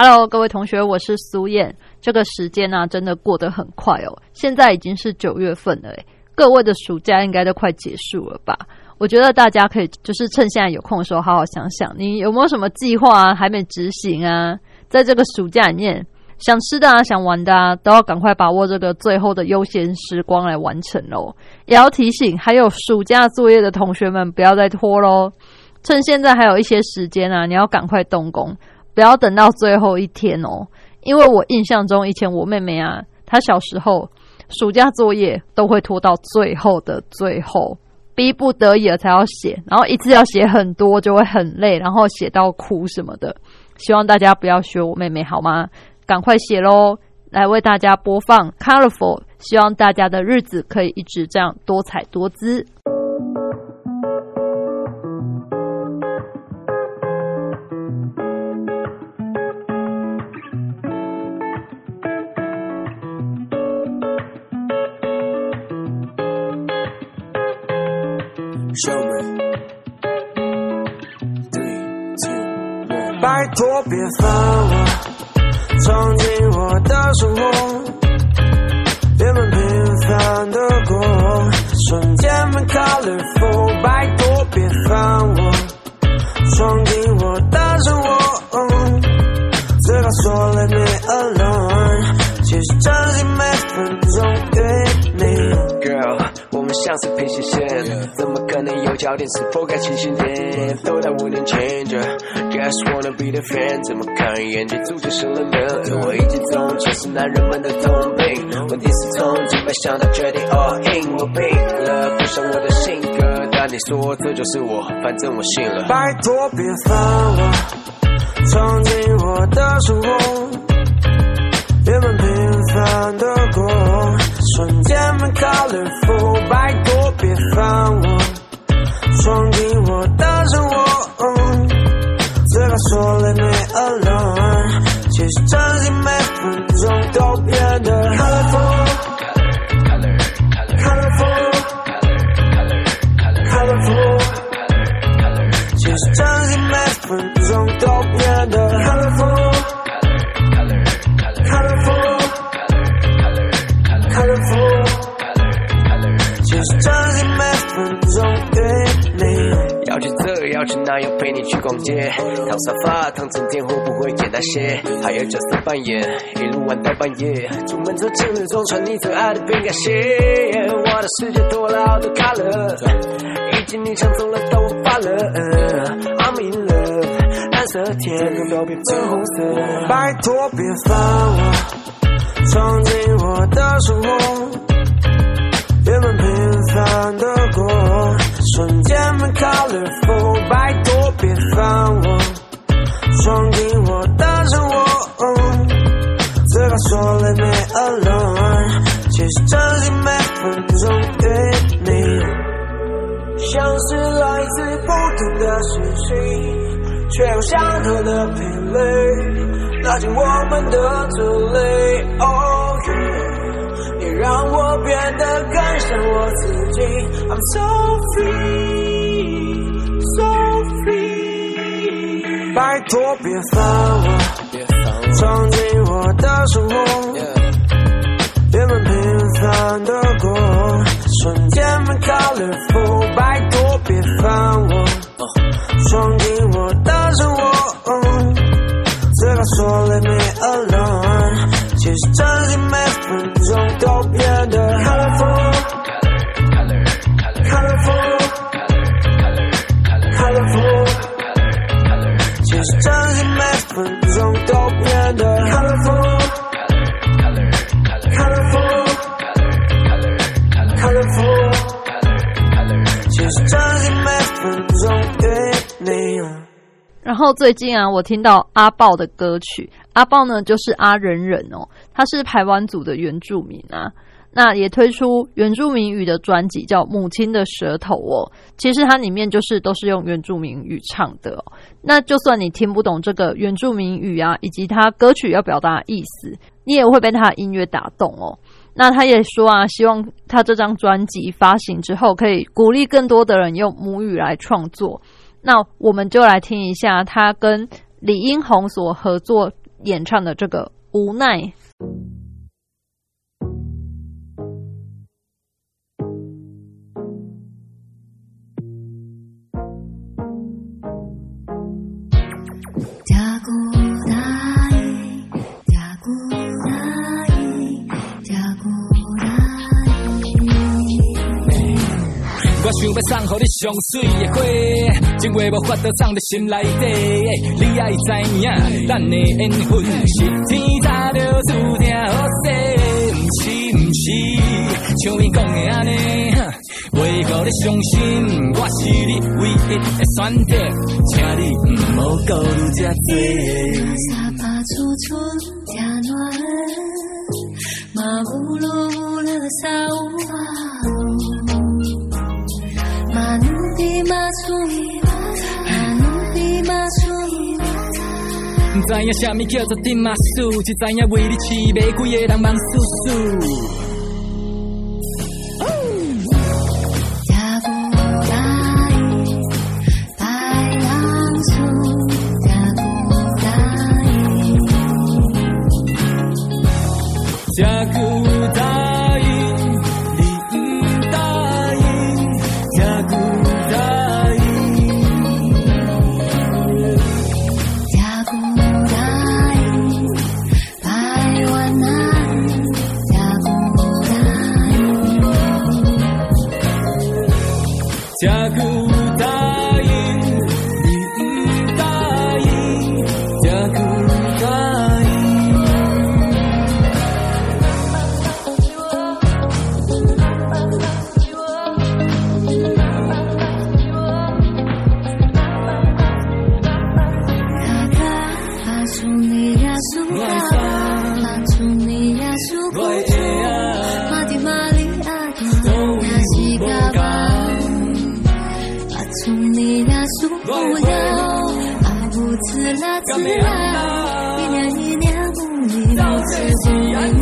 ？Hello，各位同学，我是苏燕。这个时间呢，真的过得很快哦。现在已经是九月份了，各位的暑假应该都快结束了吧？我觉得大家可以就是趁现在有空的时候，好好想想，你有没有什么计划啊，还没执行啊？在这个暑假里面，想吃的啊，想玩的啊，都要赶快把握这个最后的悠闲时光来完成喽。也要提醒还有暑假作业的同学们，不要再拖喽。趁现在还有一些时间啊，你要赶快动工。不要等到最后一天哦，因为我印象中以前我妹妹啊，她小时候暑假作业都会拖到最后的最后，逼不得已了才要写，然后一次要写很多，就会很累，然后写到哭什么的。希望大家不要学我妹妹好吗？赶快写喽！来为大家播放《Colorful》，希望大家的日子可以一直这样多彩多姿。拜托别烦我，闯进我的生活，别们平凡的过往，瞬间很 colorful。拜托别烦我，闯进我的生活，嘴巴说 let me alone，其实真心每分钟。像是平行线，怎么可能有焦点？是否该清醒点？都在无点 change。Just wanna be the friend，怎么看一眼就足就生了病？我已经从前是男人们的通病，问题是从几百想到决定 all in，我病了，不像我的性格，但你说这就是我，反正我信了。拜托别烦我，闯进我的生活，平凡的过，瞬间很 colorful。拜托别烦我，闯进我的生活。说 Let me alone，其实真心每分钟都变得 colorful。其实真心每分钟都变得 colorful。去这。要去哪有陪你去逛街？躺沙发躺整天会不会简单些？还要角色扮演，一路玩到半夜。出门走情侣装，穿你最爱的饼干鞋。我的世界多了好多 color，已经你抢走了，但我发了。I'm in love，蓝色天空都变粉红色。拜托别烦我，闯进我的生活，别们平凡的过。瞬间很 colorful，拜托别烦我，闯进我的生活，嘴巴说 let me alone，其实真心每分钟与你，像是来自不同的事情，却有相同的频率，拉近我们的距离。Oh yeah。让我变得更像我自己。I'm so free, so free。拜托别烦我，闯进我的生活，别们平凡的过，瞬间很 colorful。拜托别烦我，闯进我的生活，嘴巴说 Let me alone，其实真心没分钟都。然然后最近啊，我听到阿豹的歌曲《阿豹呢，就是阿仁仁哦，他是台湾族的原住民啊。那也推出原住民语的专辑，叫《母亲的舌头》哦。其实它里面就是都是用原住民语唱的哦。那就算你听不懂这个原住民语啊，以及他歌曲要表达的意思，你也会被他的音乐打动哦。那他也说啊，希望他这张专辑发行之后，可以鼓励更多的人用母语来创作。那我们就来听一下他跟李英宏所合作演唱的这个《无奈》。要送予你上水的花，情话无法度藏在心内底。你爱知影，咱的缘分是天早就注定好势，不是不是，像伊讲的安尼，为何你伤心？我是你唯一的选择，请你唔好顾虑这多。沙发初春正暖，马乌噜乌噜知影什么叫做丁马苏，只知影为你饲玫瑰的人忙死死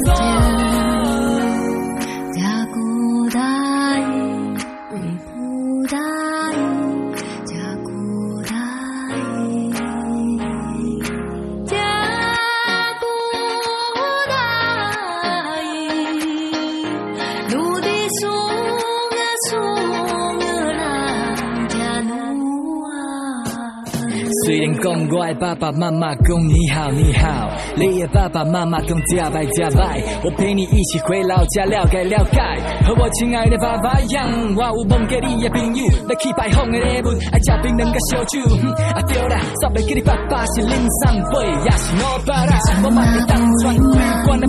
叔我的爸爸妈妈讲你好你好，你的爸爸妈妈讲加拜加拜，我陪你一起回老家了解了解。和我亲爱的爸爸一样，我有梦给你的朋友，来去拜访的礼物，爱吃冰冷甲烧酒。啊对啦，煞袂记你爸爸是林上辈，也是我爸啦，我嘛会当传规管的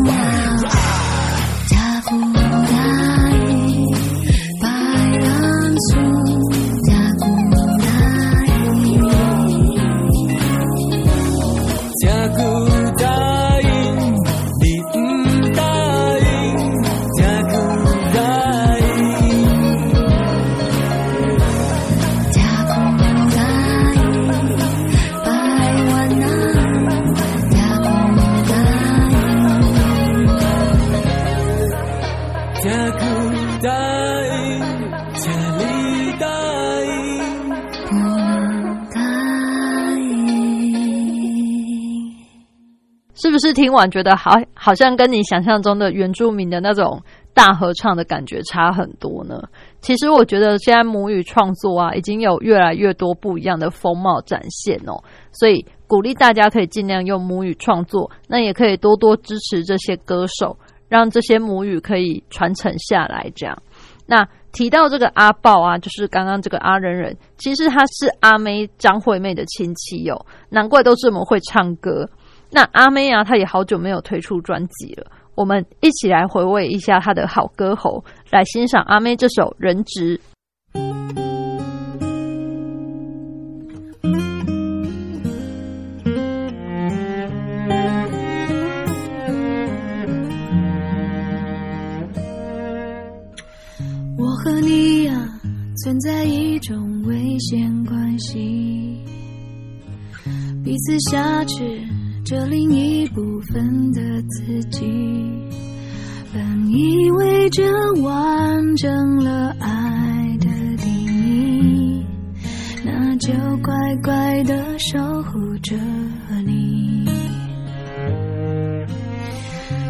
是听完觉得好，好像跟你想象中的原住民的那种大合唱的感觉差很多呢。其实我觉得现在母语创作啊，已经有越来越多不一样的风貌展现哦。所以鼓励大家可以尽量用母语创作，那也可以多多支持这些歌手，让这些母语可以传承下来。这样，那提到这个阿豹啊，就是刚刚这个阿仁仁，其实他是阿妹张惠妹的亲戚哦，难怪都这么会唱歌。那阿妹啊她也好久没有推出专辑了我们一起来回味一下她的好歌喉来欣赏阿妹这首人质。我和你呀存在一种危险关系彼此挟持着另一部分的自己。本以为这完整了爱的定义，那就乖乖的守护着你。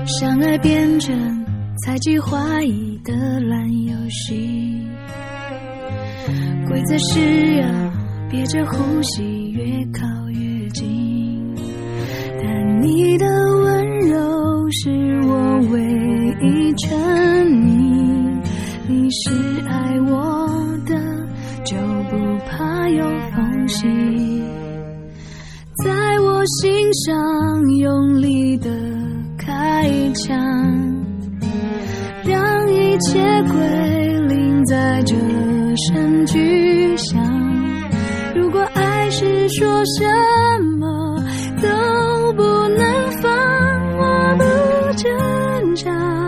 相爱变成猜忌怀疑的烂游戏，规则是要憋着呼吸，越靠。你的温柔是我唯一沉溺，你是爱我的，就不怕有缝隙，在我心上用力的开枪，让一切归零在这声巨响。如果爱是说什么着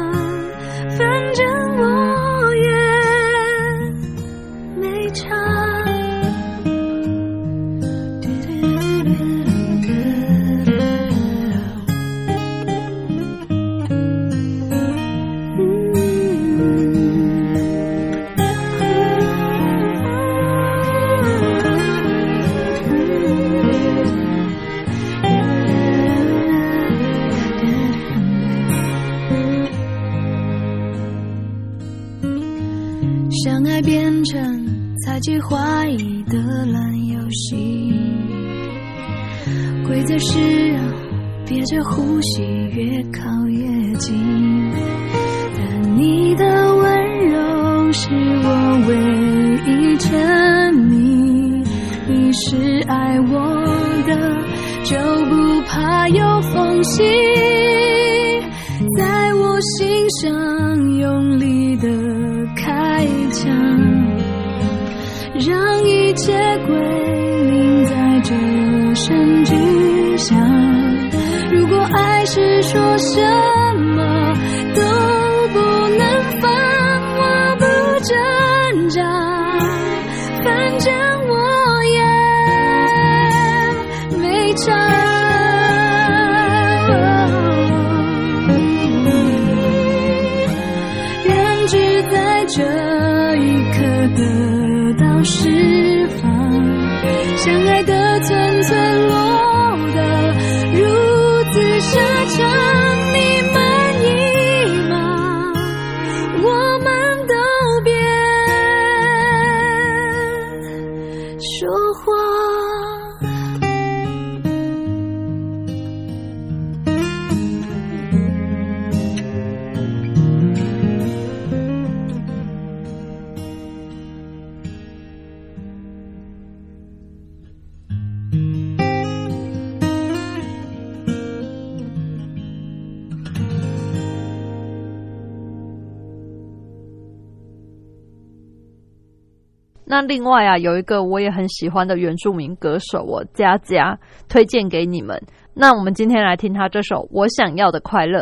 那另外啊，有一个我也很喜欢的原住民歌手哦，佳佳，推荐给你们。那我们今天来听他这首《我想要的快乐》。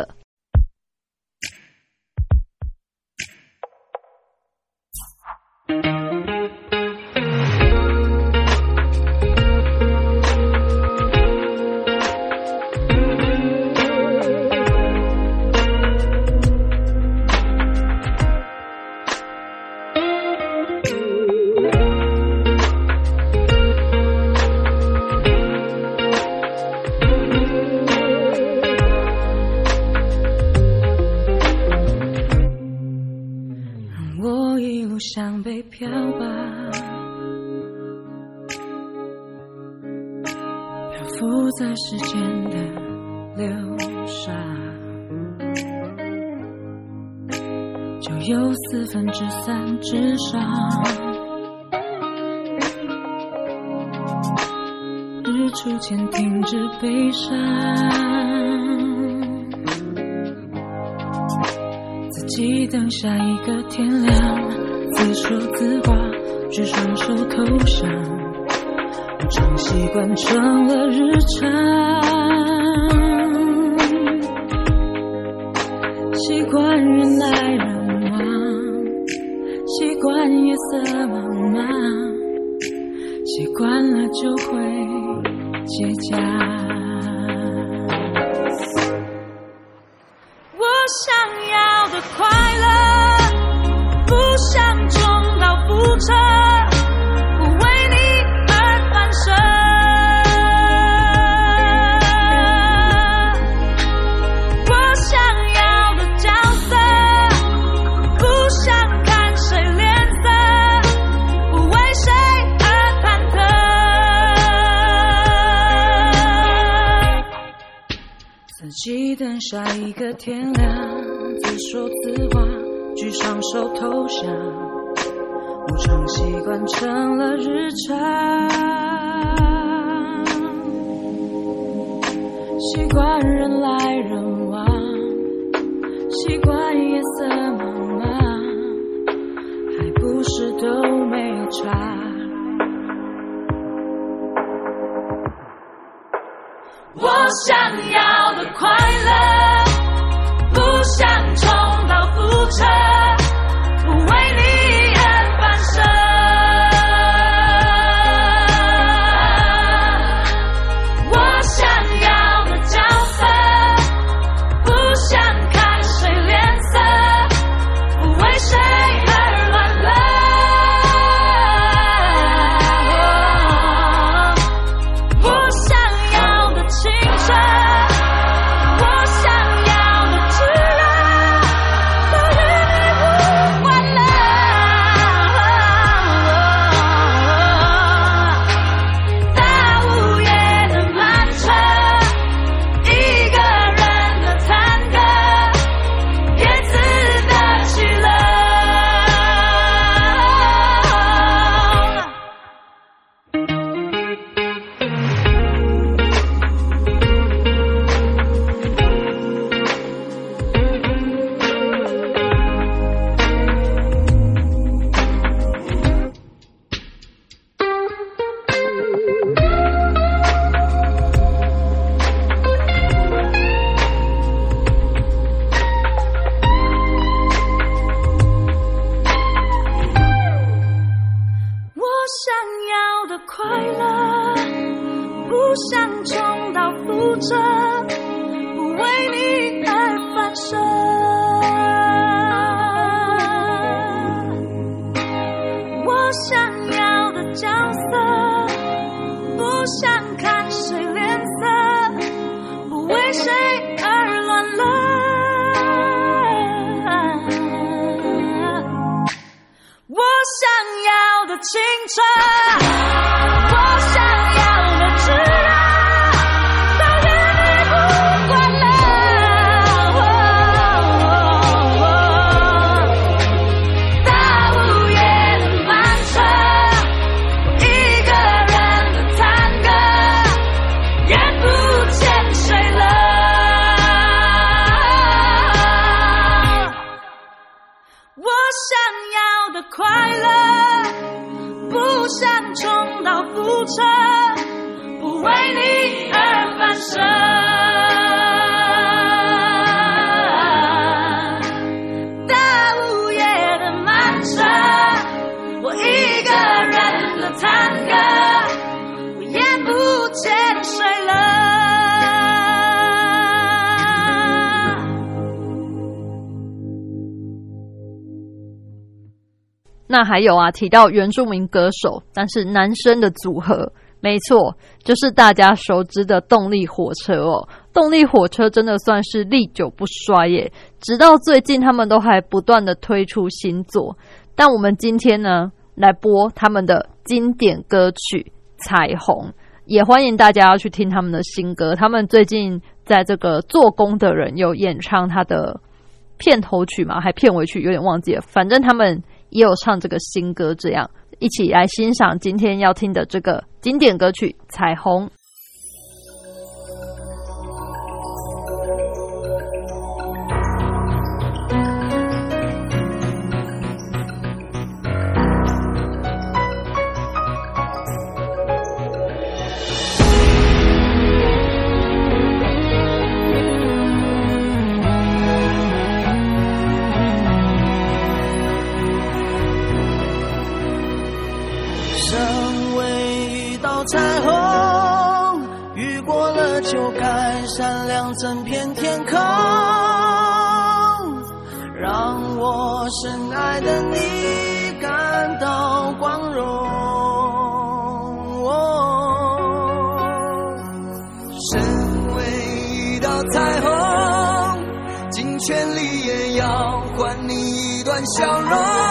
像被漂吧，漂浮在时间的流沙，就有四分之三之少。日出前停止悲伤。自己等下一个天亮，自说自话，举双手投降，成习惯成了日常，习惯人来人往，习惯夜色茫茫，习惯了就会结痂。我想要的快乐，自己等下一个天亮，自说自话，举双手投降，无常习惯成了日常，习惯人来人往，习惯夜色茫茫，还不是都没有差。我想要快乐，还有啊，提到原住民歌手，但是男生的组合，没错，就是大家熟知的动力火车哦。动力火车真的算是历久不衰耶，直到最近他们都还不断的推出新作。但我们今天呢，来播他们的经典歌曲《彩虹》，也欢迎大家要去听他们的新歌。他们最近在这个做工的人有演唱他的片头曲嘛，还片尾曲，有点忘记了。反正他们也有唱这个新歌，这样一起来欣赏今天要听的这个经典歌曲《彩虹》。整片天空，让我深爱的你感到光荣。身为一道彩虹，尽全力也要换你一段笑容。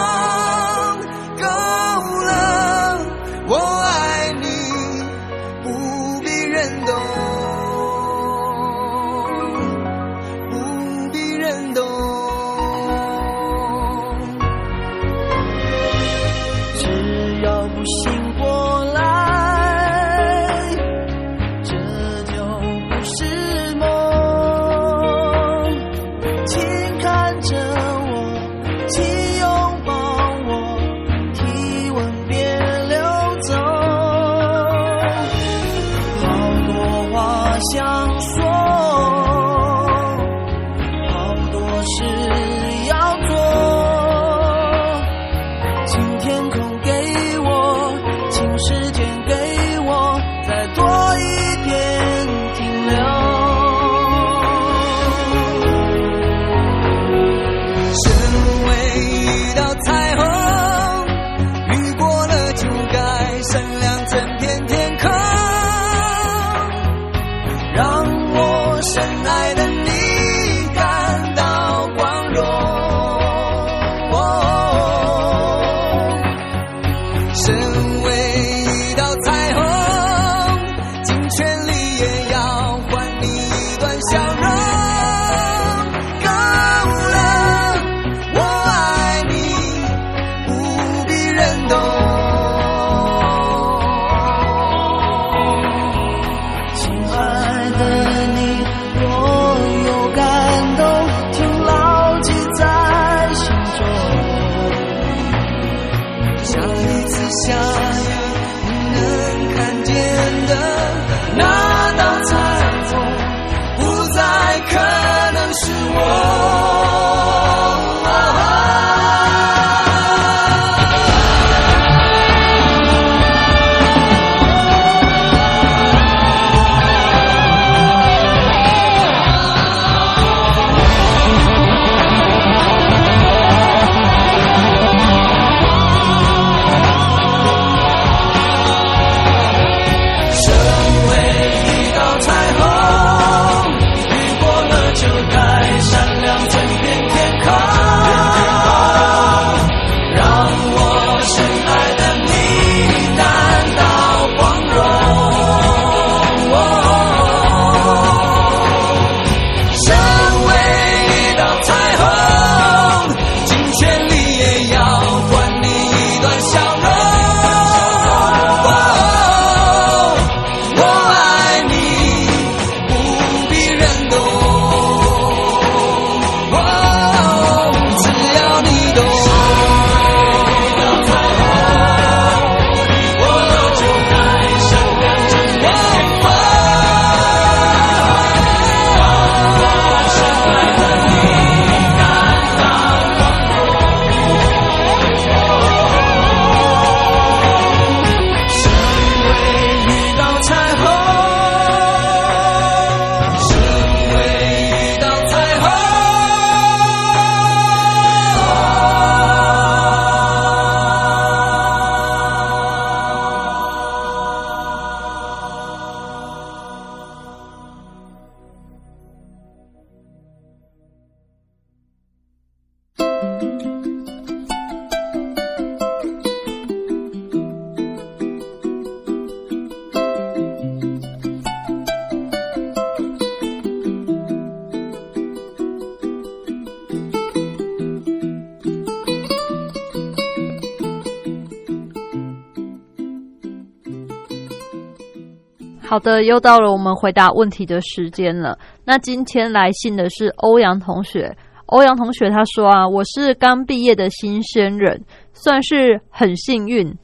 好的，又到了我们回答问题的时间了。那今天来信的是欧阳同学。欧阳同学他说啊，我是刚毕业的新鲜人，算是很幸运，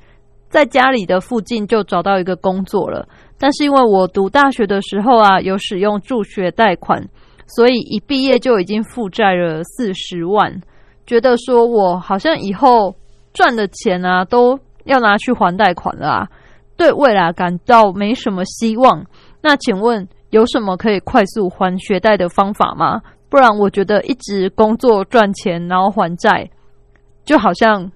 在家里的附近就找到一个工作了。但是因为我读大学的时候啊，有使用助学贷款，所以一毕业就已经负债了四十万，觉得说我好像以后赚的钱啊都要拿去还贷款了啊。对未来感到没什么希望。那请问有什么可以快速还学贷的方法吗？不然我觉得一直工作赚钱，然后还债，就好像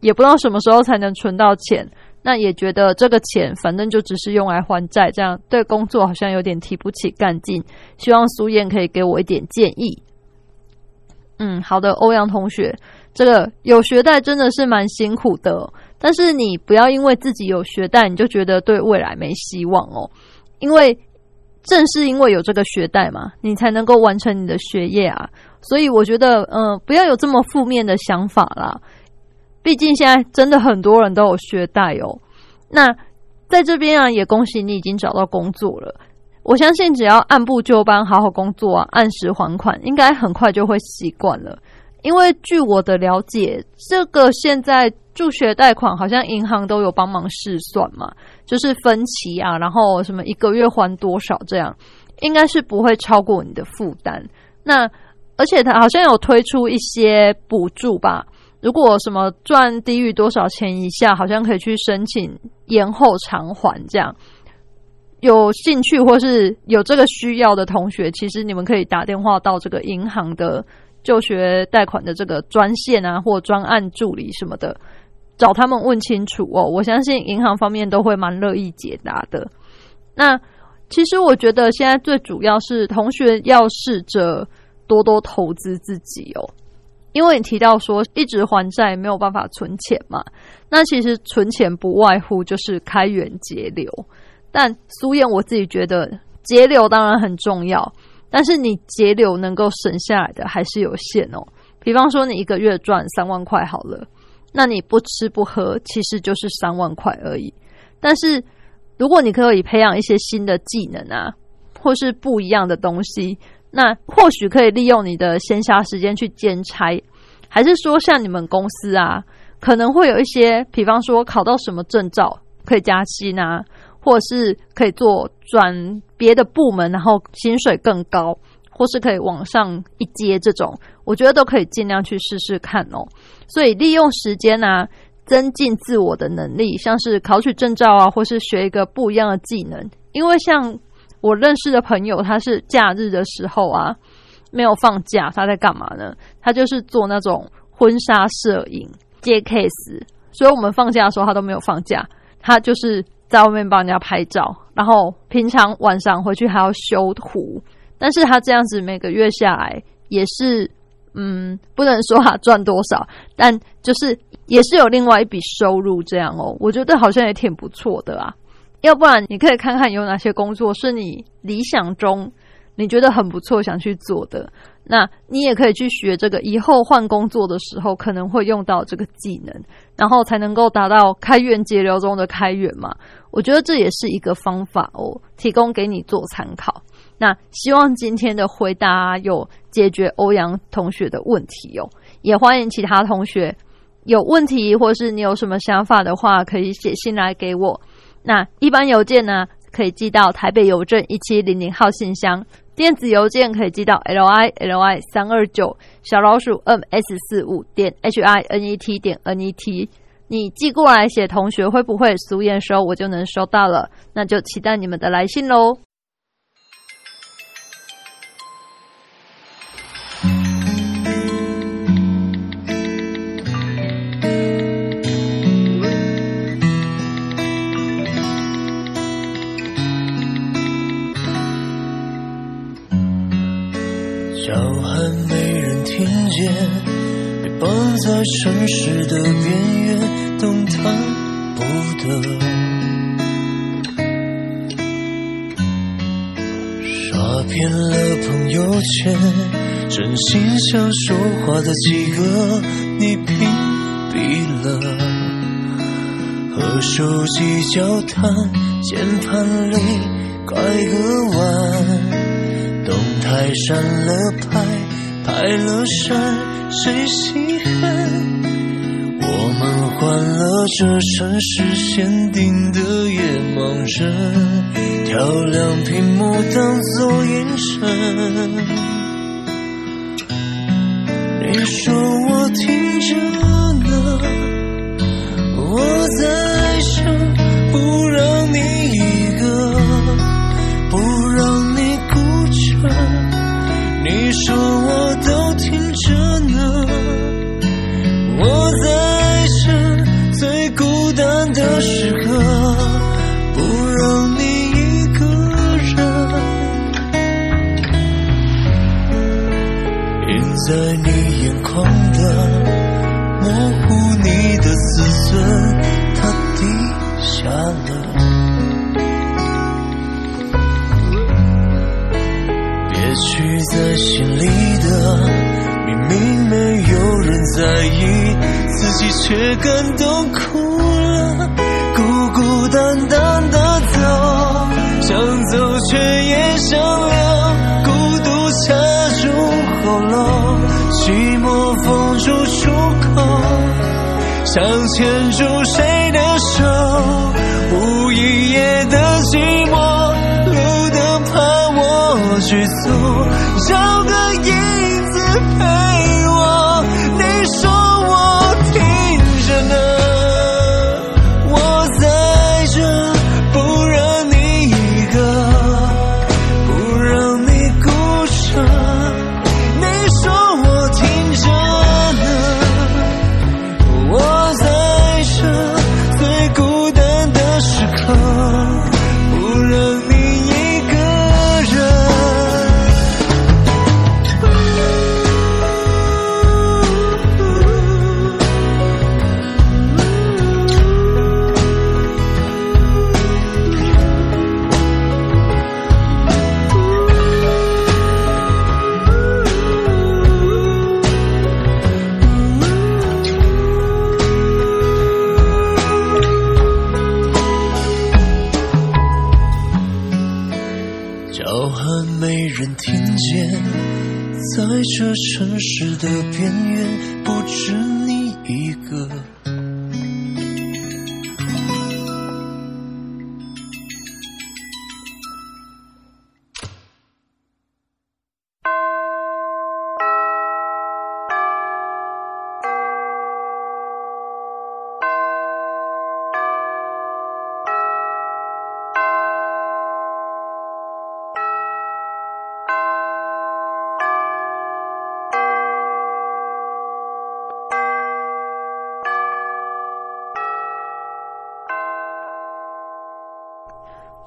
也不知道什么时候才能存到钱。那也觉得这个钱反正就只是用来还债，这样对工作好像有点提不起干劲。希望苏燕可以给我一点建议。嗯，好的，欧阳同学，这个有学贷真的是蛮辛苦的，但是你不要因为自己有学贷，你就觉得对未来没希望哦。因为正是因为有这个学贷嘛，你才能够完成你的学业啊。所以我觉得，嗯，不要有这么负面的想法啦。毕竟现在真的很多人都有学贷哦。那在这边啊，也恭喜你已经找到工作了。我相信只要按部就班，好好工作啊，按时还款，应该很快就会习惯了。因为据我的了解，这个现在助学贷款好像银行都有帮忙试算嘛，就是分期啊，然后什么一个月还多少这样，应该是不会超过你的负担。那而且它好像有推出一些补助吧。如果什么赚低于多少钱以下，好像可以去申请延后偿还。这样有兴趣或是有这个需要的同学，其实你们可以打电话到这个银行的就学贷款的这个专线啊，或专案助理什么的，找他们问清楚哦。我相信银行方面都会蛮乐意解答的。那其实我觉得现在最主要是同学要试着多多投资自己哦。因为你提到说一直还债没有办法存钱嘛，那其实存钱不外乎就是开源节流。但苏燕我自己觉得节流当然很重要，但是你节流能够省下来的还是有限哦。比方说你一个月赚三万块好了，那你不吃不喝其实就是三万块而已。但是如果你可以培养一些新的技能啊，或是不一样的东西。那或许可以利用你的闲暇时间去兼差，还是说像你们公司啊，可能会有一些，比方说考到什么证照可以加薪啊，或是可以做转别的部门，然后薪水更高，或是可以往上一阶这种，我觉得都可以尽量去试试看哦。所以利用时间啊，增进自我的能力，像是考取证照啊，或是学一个不一样的技能，因为像。我认识的朋友，他是假日的时候啊，没有放假，他在干嘛呢？他就是做那种婚纱摄影接 case，所以我们放假的时候他都没有放假，他就是在外面帮人家拍照，然后平常晚上回去还要修图。但是他这样子每个月下来也是，嗯，不能说他赚多少，但就是也是有另外一笔收入这样哦。我觉得好像也挺不错的啊。要不然，你可以看看有哪些工作是你理想中你觉得很不错想去做的。那你也可以去学这个，以后换工作的时候可能会用到这个技能，然后才能够达到开源节流中的开源嘛。我觉得这也是一个方法哦，提供给你做参考。那希望今天的回答有解决欧阳同学的问题哦，也欢迎其他同学有问题或是你有什么想法的话，可以写信来给我。那一般邮件呢，可以寄到台北邮政一七零零号信箱；电子邮件可以寄到 l i l i 三二九小老鼠 m s 四五点 h i n e t 点 n e t。你寄过来写同学会不会俗验收，我就能收到了。那就期待你们的来信喽。城市的边缘，动弹不得。刷遍了朋友圈，真心想说话的几个，你屏蔽了。和手机交谈，键盘里拐个弯，动态删了拍，拍了删。谁稀罕？惯了这城市限定的夜盲人，调亮屏幕当作眼神。自己却感动哭了，孤孤单单的走，想走却也想留，孤独掐住喉咙，寂寞封住出口，想牵住谁的手，无一夜的寂寞，路灯怕我去走，找个影子陪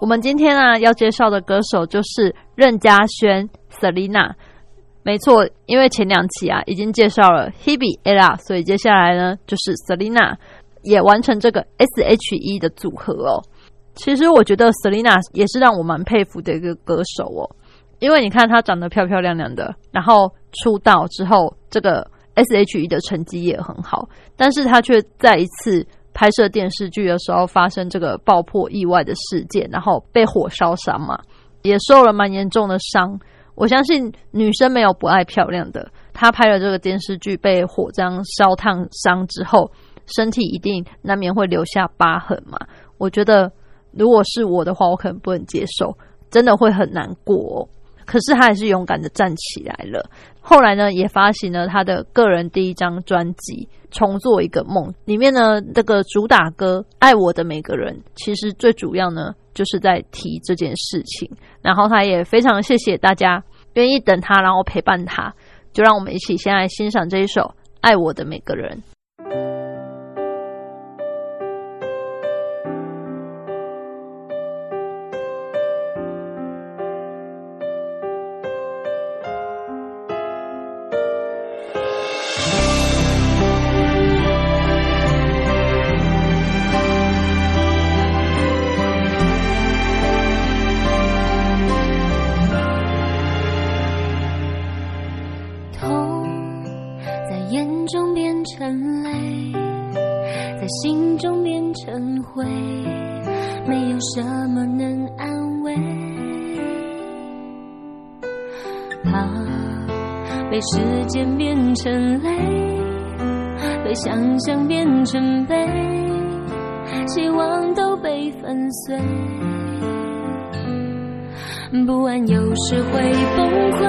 我们今天啊要介绍的歌手就是任嘉萱 Selina。没错，因为前两期啊已经介绍了 Hebe、Ella，所以接下来呢就是 Selina 也完成这个 S.H.E 的组合哦。其实我觉得 Selina 也是让我蛮佩服的一个歌手哦，因为你看她长得漂漂亮亮的，然后出道之后这个 S.H.E 的成绩也很好，但是她却再一次拍摄电视剧的时候发生这个爆破意外的事件，然后被火烧伤嘛，也受了蛮严重的伤。我相信女生没有不爱漂亮的，她拍了这个电视剧被火这样烧烫伤之后，身体一定难免会留下疤痕嘛。我觉得如果是我的话，我可能不能接受，真的会很难过、可是他还是勇敢的站起来了。后来呢，也发行了他的个人第一张专辑《重做一个梦》，里面呢这个主打歌《爱我的每个人》，其实最主要呢就是在提这件事情。然后他也非常谢谢大家愿意等他，然后陪伴他。就让我们一起先来欣赏这一首《爱我的每个人》。成泪，在心中变成灰，没有什么能安慰。怕被时间变成泪，被想象变成悲，希望都被粉碎。不安有时会崩溃。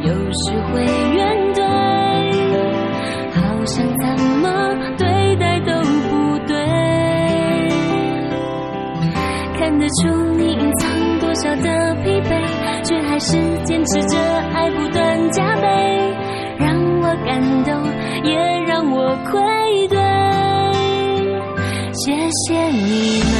有时会怨出你隐藏多少的疲惫，却还是坚持着爱不断加倍，让我感动，也让我愧对。谢谢你们，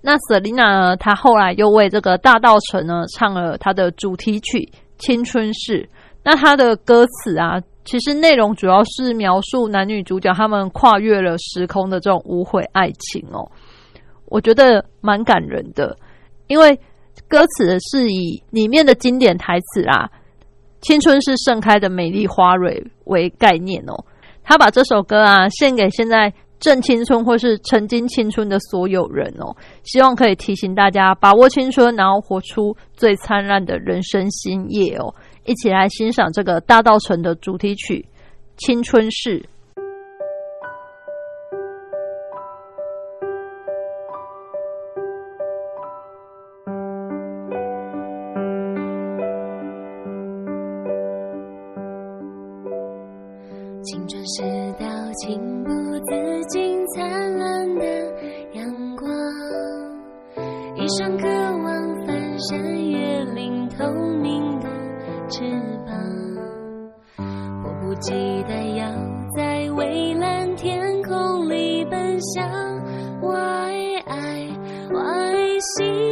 那 Selina 呢？她后来又为这个大道城呢唱了她的主题曲《青春式》。那她的歌词啊，其实内容主要是描述男女主角他们跨越了时空的这种无悔爱情哦。我觉得蛮感人的，因为歌词是以里面的经典台词啊，“青春是盛开的美丽花蕊”为概念哦。他把这首歌啊献给现在正青春或是曾经青春的所有人哦，希望可以提醒大家把握青春，然后活出最灿烂的人生新夜哦。一起来欣赏这个大道城的主题曲《青春式》。青春是道情一双渴望翻山越岭透明的翅膀，迫不及待要在蔚蓝天空里奔向。我的爱，我的心，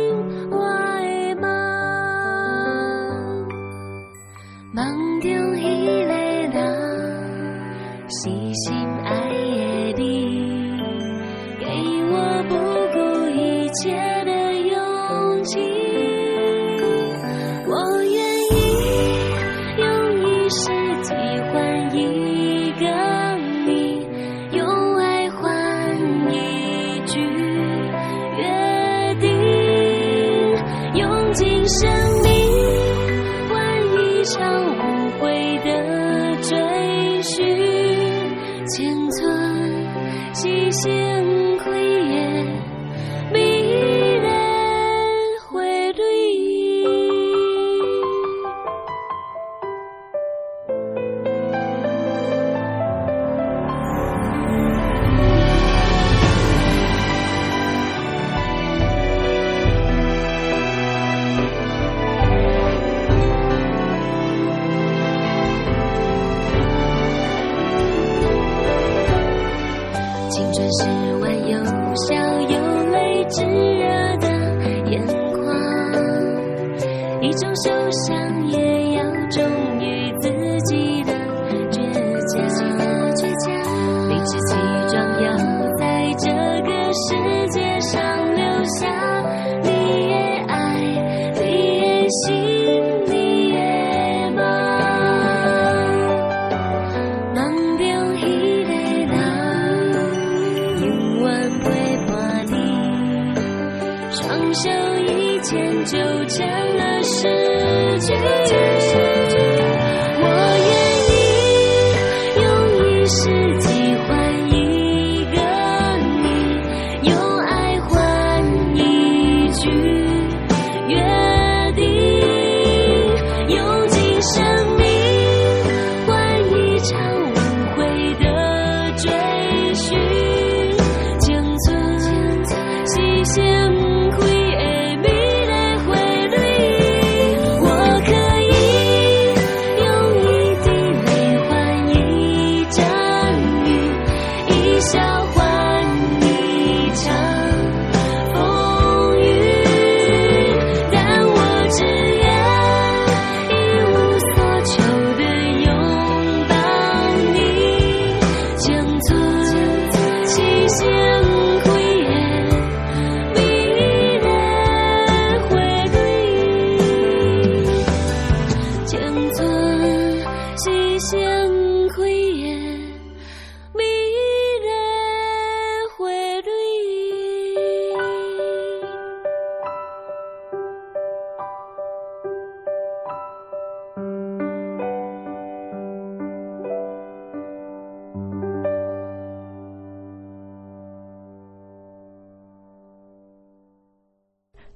千寸细线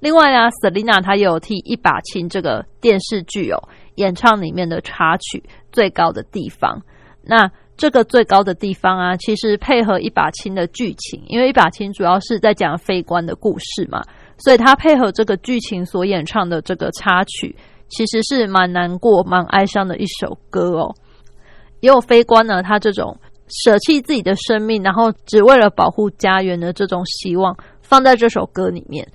另外呢，Selina 她也有替《一把青》这个电视剧哦演唱里面的插曲《最高的地方》。那这个最高的地方啊，其实配合《一把青》的剧情，因为《一把青》主要是在讲飞官的故事嘛，所以他配合这个剧情所演唱的这个插曲，其实是蛮难过、蛮哀伤的一首歌哦。也有飞官呢，他这种舍弃自己的生命，然后只为了保护家园的这种希望，放在这首歌里面。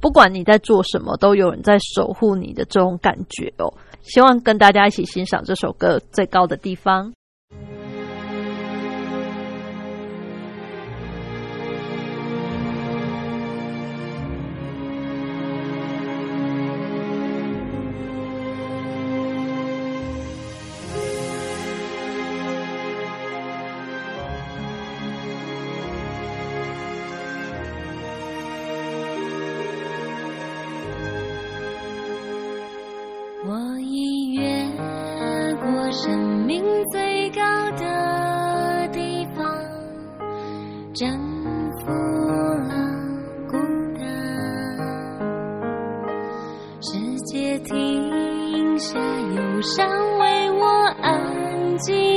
不管你在做什么，都有人在守护你的这种感觉哦。希望跟大家一起欣赏这首歌《最高的地方》。想，为我安静。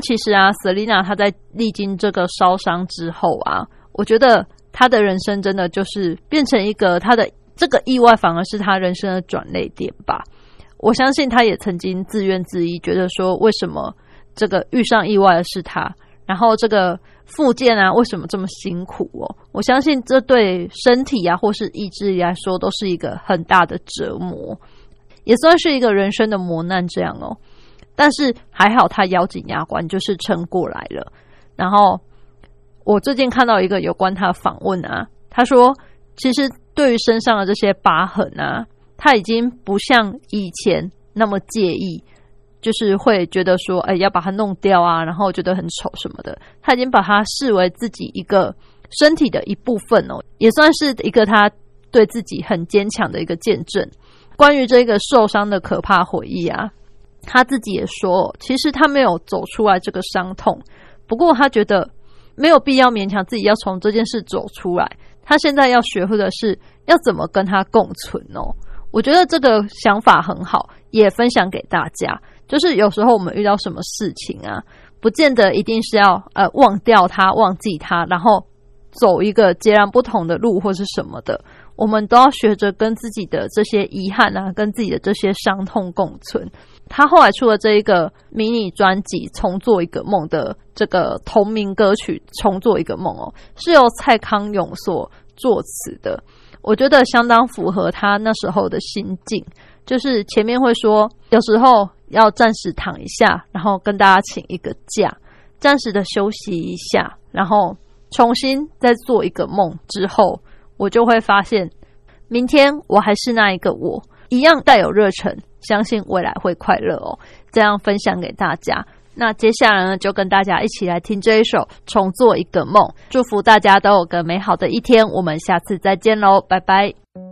其实啊，Selina 她在历经这个烧伤之后啊，我觉得她的人生真的就是变成一个她的这个意外，反而是她人生的转捩点吧。我相信她也曾经自怨自艾，觉得说为什么这个遇上意外的是她，然后这个复健啊为什么这么辛苦哦？我相信这对身体啊或是意志力来说都是一个很大的折磨，也算是一个人生的磨难这样哦。但是还好，他咬紧牙关，就是撑过来了。然后我最近看到一个有关他的访问啊，他说，其实对于身上的这些疤痕啊，他已经不像以前那么介意，就是会觉得说，哎，要把它弄掉啊，然后觉得很丑什么的。他已经把它视为自己一个身体的一部分哦，也算是一个他对自己很坚强的一个见证。关于这个受伤的可怕回忆啊。他自己也说，其实他没有走出来这个伤痛，不过他觉得没有必要勉强自己要从这件事走出来。他现在要学会的是要怎么跟他共存哦。我觉得这个想法很好，也分享给大家。就是有时候我们遇到什么事情啊，不见得一定是要呃忘掉他、忘记他，然后走一个截然不同的路或是什么的。我们都要学着跟自己的这些遗憾啊，跟自己的这些伤痛共存。他后来出了这一个迷你专辑《重做一个梦》的这个同名歌曲《重做一个梦》哦，是由蔡康永所作词的。我觉得相当符合他那时候的心境，就是前面会说有时候要暂时躺一下，然后跟大家请一个假，暂时的休息一下，然后重新再做一个梦之后，我就会发现明天我还是那一个我，一样带有热忱。相信未来会快乐哦，这样分享给大家。那接下来呢，就跟大家一起来听这一首《重做一个梦》，祝福大家都有个美好的一天。我们下次再见喽，拜拜。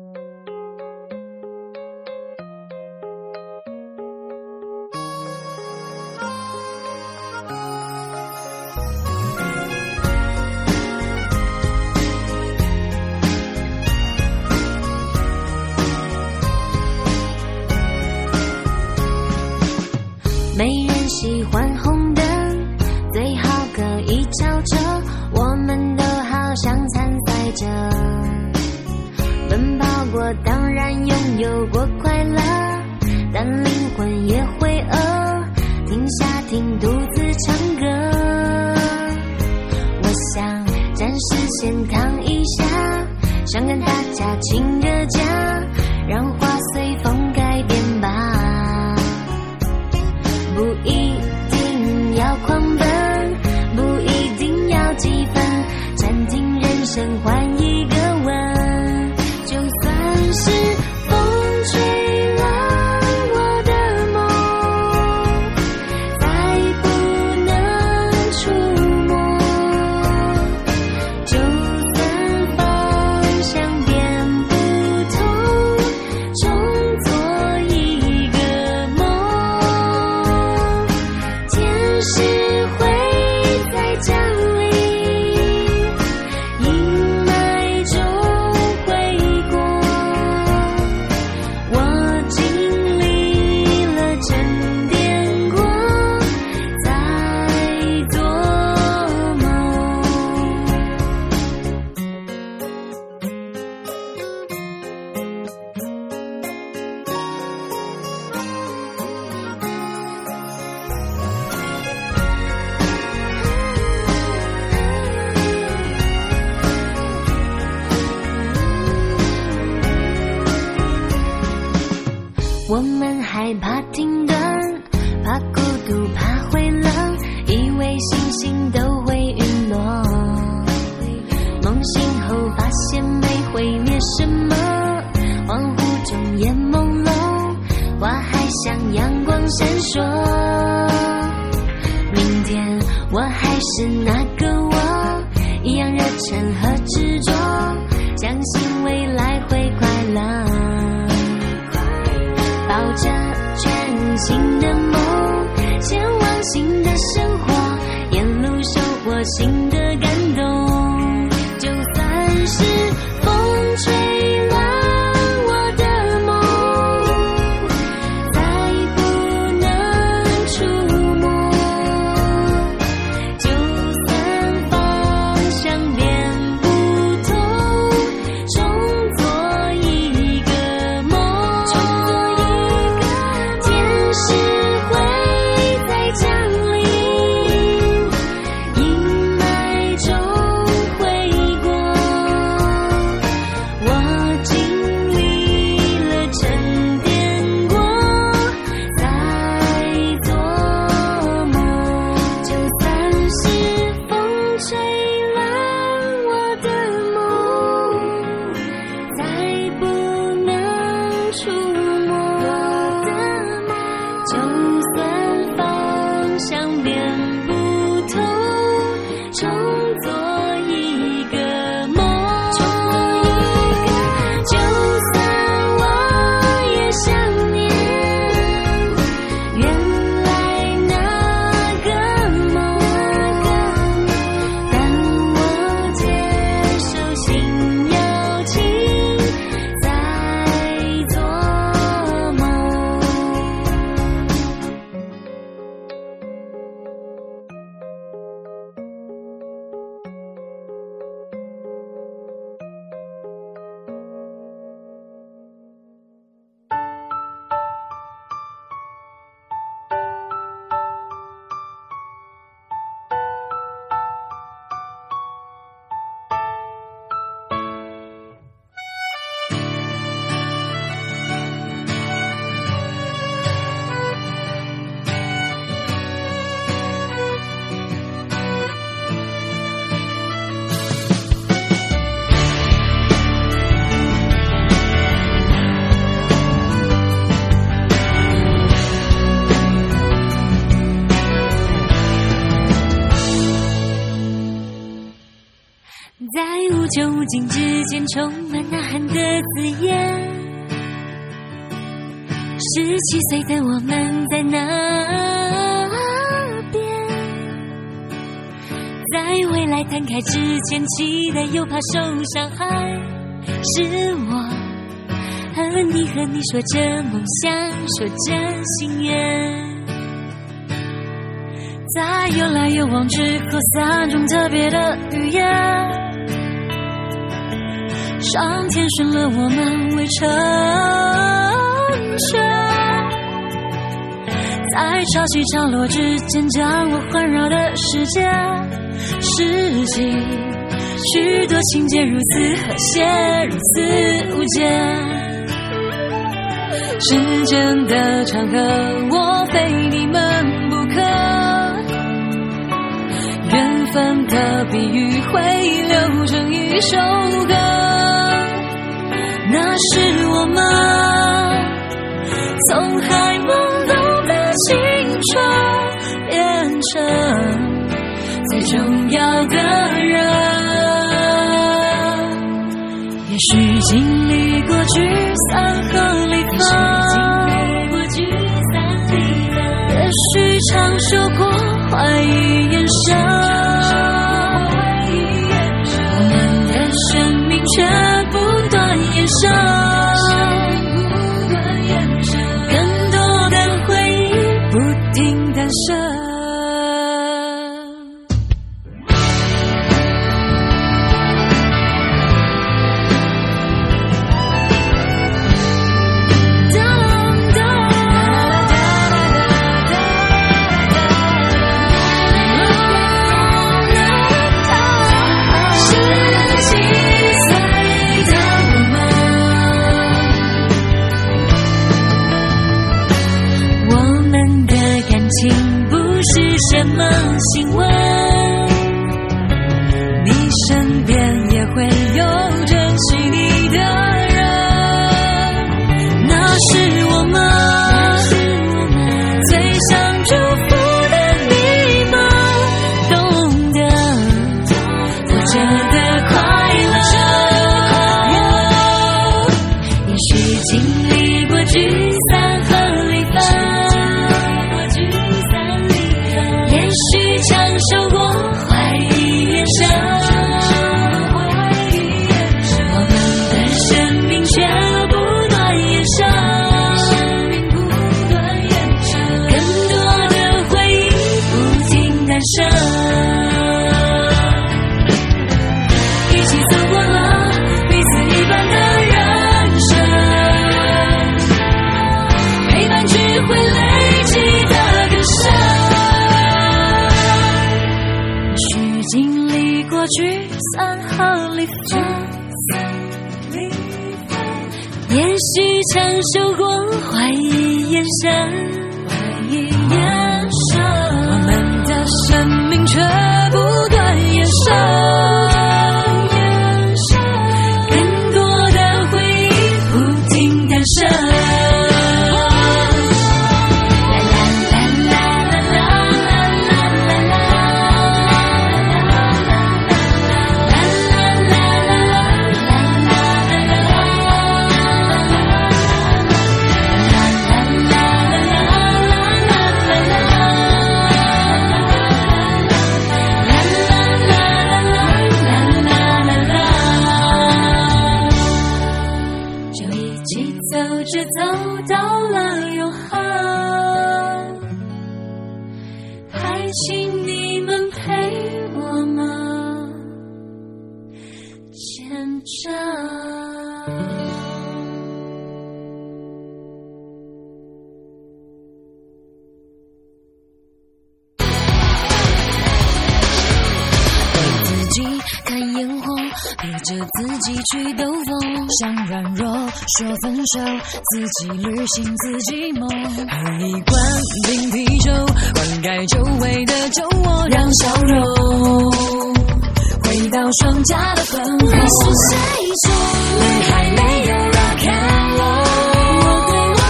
间，充满呐喊的字眼。十七岁的我们在那边，在未来摊开之前，期待又怕受伤害。是我和你和你说着梦想，说着心愿。在有来有往之后，三种特别的语言。上天选了我们为成全，在潮起潮落之间，将我环绕的世界，世纪许多情节如此和谐，如此无间。时间的长河，我非你们不可。缘分的比喻会流成一首歌，是我们从还懵懂的青春变成最重要的人。也许经历过聚散和离分，也许尝受过怀疑眼神。去兜风，想软弱说分手，自己旅行自己梦，喝一罐冰啤酒，灌溉久违的酒窝，让笑容回到双颊的粉红。是谁说泪还没有 rock and roll？我对我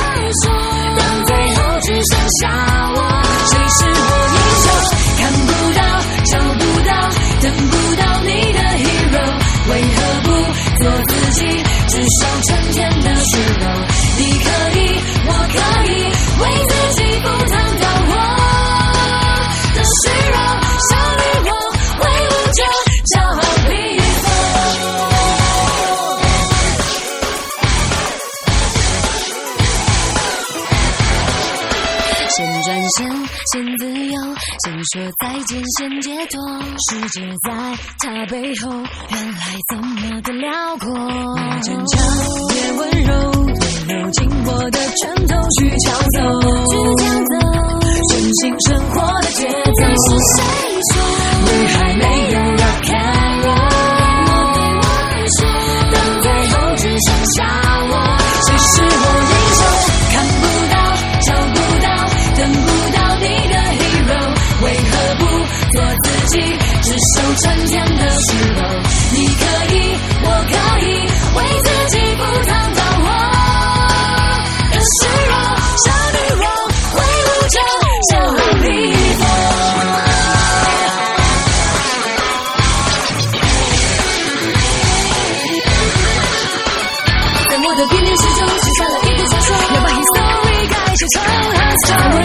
说，当最后只剩下先自由先说再见先解脱世界在他背后原来这么的辽阔坚强也温柔流流进我的拳头去抢走去抢走真心生活的节奏是谁说你还没有男孩春天的时候，你可以，我可以，为自己不汤蹈我的失落。少女王会舞着小魔力棒，在我的变变史中写下了一段传说，要把 history 改写成 history。